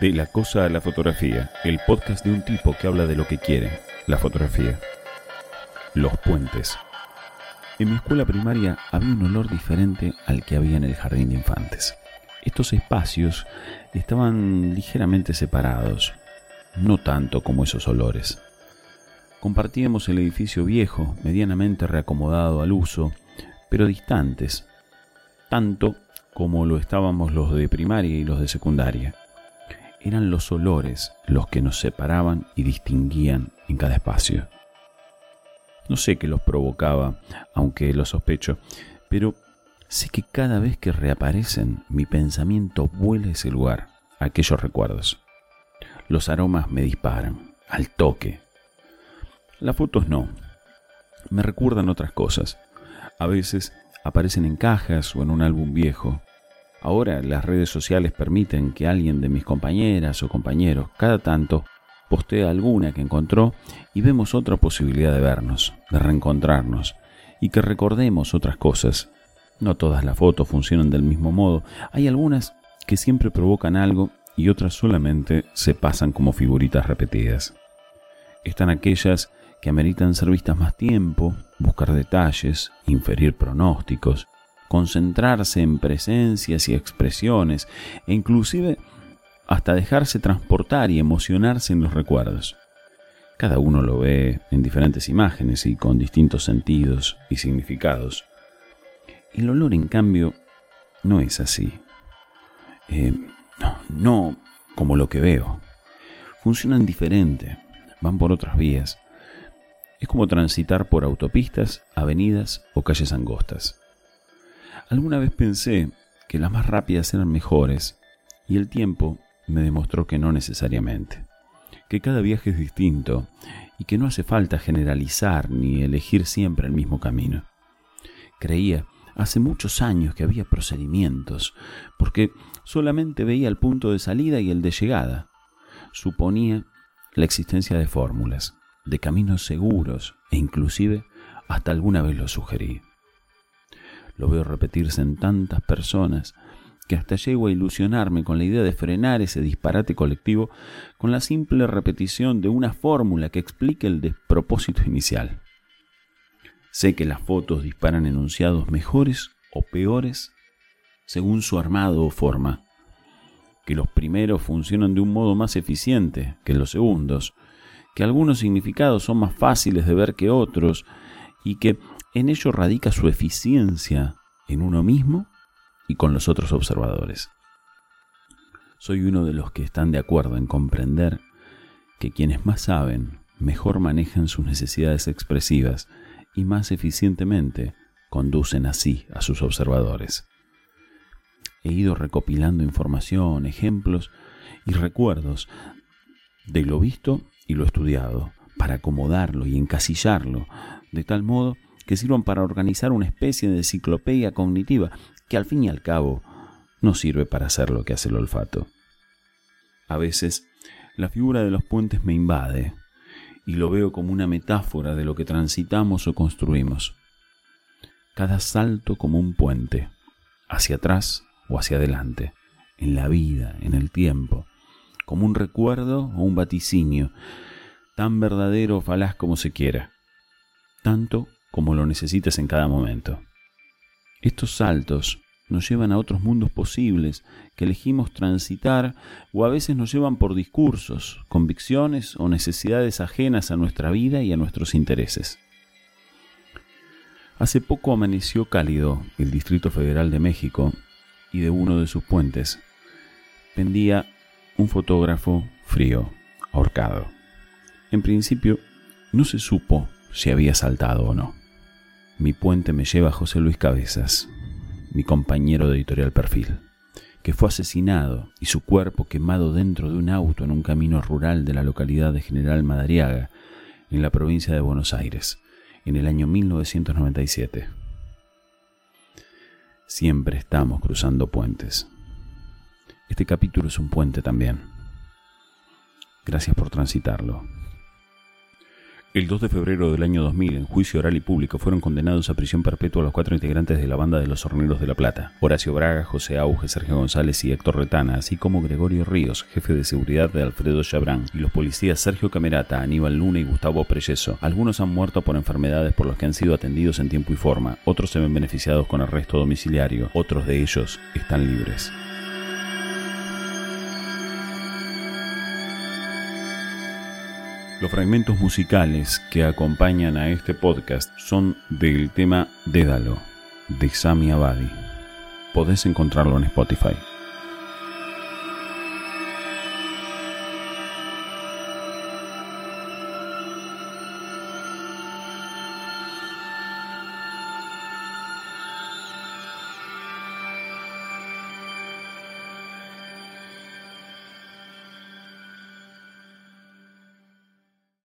De la cosa a la fotografía, el podcast de un tipo que habla de lo que quiere, la fotografía. Los puentes. En mi escuela primaria había un olor diferente al que había en el jardín de infantes. Estos espacios estaban ligeramente separados, no tanto como esos olores. Compartíamos el edificio viejo, medianamente reacomodado al uso, pero distantes, tanto como lo estábamos los de primaria y los de secundaria. Eran los olores los que nos separaban y distinguían en cada espacio. No sé qué los provocaba, aunque lo sospecho, pero sé que cada vez que reaparecen mi pensamiento vuela ese lugar, aquellos recuerdos. Los aromas me disparan, al toque. Las fotos no. Me recuerdan otras cosas. A veces aparecen en cajas o en un álbum viejo, Ahora las redes sociales permiten que alguien de mis compañeras o compañeros cada tanto postee alguna que encontró y vemos otra posibilidad de vernos, de reencontrarnos y que recordemos otras cosas. No todas las fotos funcionan del mismo modo. Hay algunas que siempre provocan algo y otras solamente se pasan como figuritas repetidas. Están aquellas que ameritan ser vistas más tiempo, buscar detalles, inferir pronósticos, concentrarse en presencias y expresiones e inclusive hasta dejarse transportar y emocionarse en los recuerdos. Cada uno lo ve en diferentes imágenes y con distintos sentidos y significados. El olor, en cambio, no es así. Eh, no, no como lo que veo. Funcionan diferente, van por otras vías. Es como transitar por autopistas, avenidas o calles angostas. Alguna vez pensé que las más rápidas eran mejores y el tiempo me demostró que no necesariamente, que cada viaje es distinto y que no hace falta generalizar ni elegir siempre el mismo camino. Creía hace muchos años que había procedimientos, porque solamente veía el punto de salida y el de llegada. Suponía la existencia de fórmulas, de caminos seguros e inclusive hasta alguna vez lo sugerí lo veo repetirse en tantas personas que hasta llego a ilusionarme con la idea de frenar ese disparate colectivo con la simple repetición de una fórmula que explique el despropósito inicial. Sé que las fotos disparan enunciados mejores o peores según su armado o forma, que los primeros funcionan de un modo más eficiente que los segundos, que algunos significados son más fáciles de ver que otros y que en ello radica su eficiencia en uno mismo y con los otros observadores. Soy uno de los que están de acuerdo en comprender que quienes más saben mejor manejan sus necesidades expresivas y más eficientemente conducen así a sus observadores. He ido recopilando información, ejemplos y recuerdos de lo visto y lo estudiado para acomodarlo y encasillarlo de tal modo que sirvan para organizar una especie de enciclopedia cognitiva que al fin y al cabo no sirve para hacer lo que hace el olfato. A veces la figura de los puentes me invade y lo veo como una metáfora de lo que transitamos o construimos. Cada salto como un puente, hacia atrás o hacia adelante, en la vida, en el tiempo, como un recuerdo o un vaticinio, tan verdadero o falaz como se quiera, tanto como lo necesites en cada momento. Estos saltos nos llevan a otros mundos posibles que elegimos transitar o a veces nos llevan por discursos, convicciones o necesidades ajenas a nuestra vida y a nuestros intereses. Hace poco amaneció cálido el Distrito Federal de México y de uno de sus puentes pendía un fotógrafo frío, ahorcado. En principio no se supo si había saltado o no. Mi puente me lleva a José Luis Cabezas, mi compañero de editorial Perfil, que fue asesinado y su cuerpo quemado dentro de un auto en un camino rural de la localidad de General Madariaga, en la provincia de Buenos Aires, en el año 1997. Siempre estamos cruzando puentes. Este capítulo es un puente también. Gracias por transitarlo. El 2 de febrero del año 2000, en juicio oral y público, fueron condenados a prisión perpetua los cuatro integrantes de la banda de los Horneros de la Plata: Horacio Braga, José Auge, Sergio González y Héctor Retana, así como Gregorio Ríos, jefe de seguridad de Alfredo Chabrán, y los policías Sergio Camerata, Aníbal Luna y Gustavo Preyeso. Algunos han muerto por enfermedades por las que han sido atendidos en tiempo y forma, otros se ven beneficiados con arresto domiciliario, otros de ellos están libres. Los fragmentos musicales que acompañan a este podcast son del tema Dédalo, de Sami Abadi. Podés encontrarlo en Spotify.